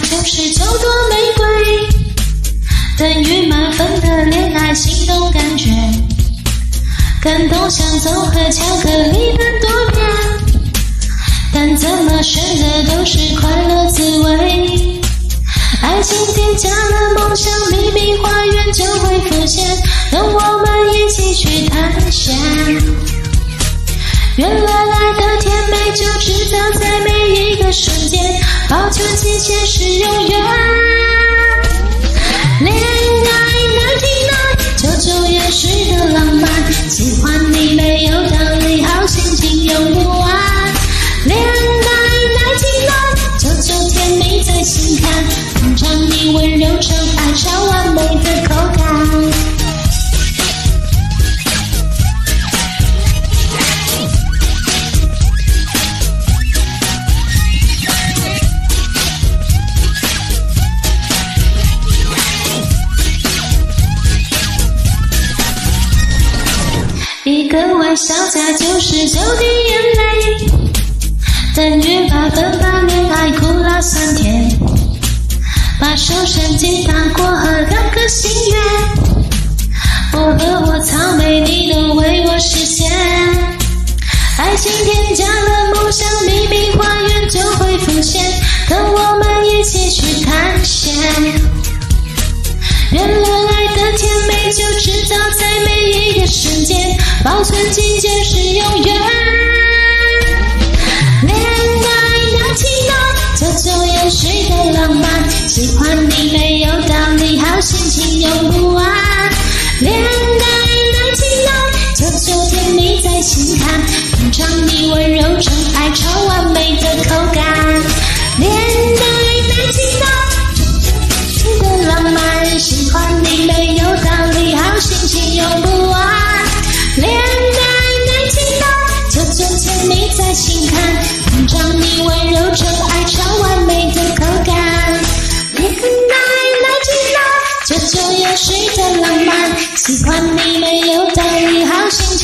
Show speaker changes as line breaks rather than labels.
就是九朵玫瑰，等于满分的恋爱心动感觉，感动像综合巧克力般多变，但怎么选择都是快乐滋味。爱情添加了梦想，秘密花园就会浮现，等我们一起去探险。原来爱的甜美就制造在每一个瞬间，保存期限是永远。恋爱99九九也是个浪漫，喜欢你没有道理，好心情用不完。恋爱99九九甜蜜在心坎，品尝你温柔宠爱超个微笑加九十九滴眼泪，等于八分把恋爱苦辣酸甜，把手伸进大过河两个心愿，我和我草莓你都为我实现，爱情添加了梦想，秘密花园就会浮现，跟我们一起去探险。原来爱的甜美就制造在每一个瞬间。保存期限是永远。恋爱拿起来，九九也是个浪漫。喜欢你没有道理，好心情用不完。睡的浪漫，喜欢你没有道理，好心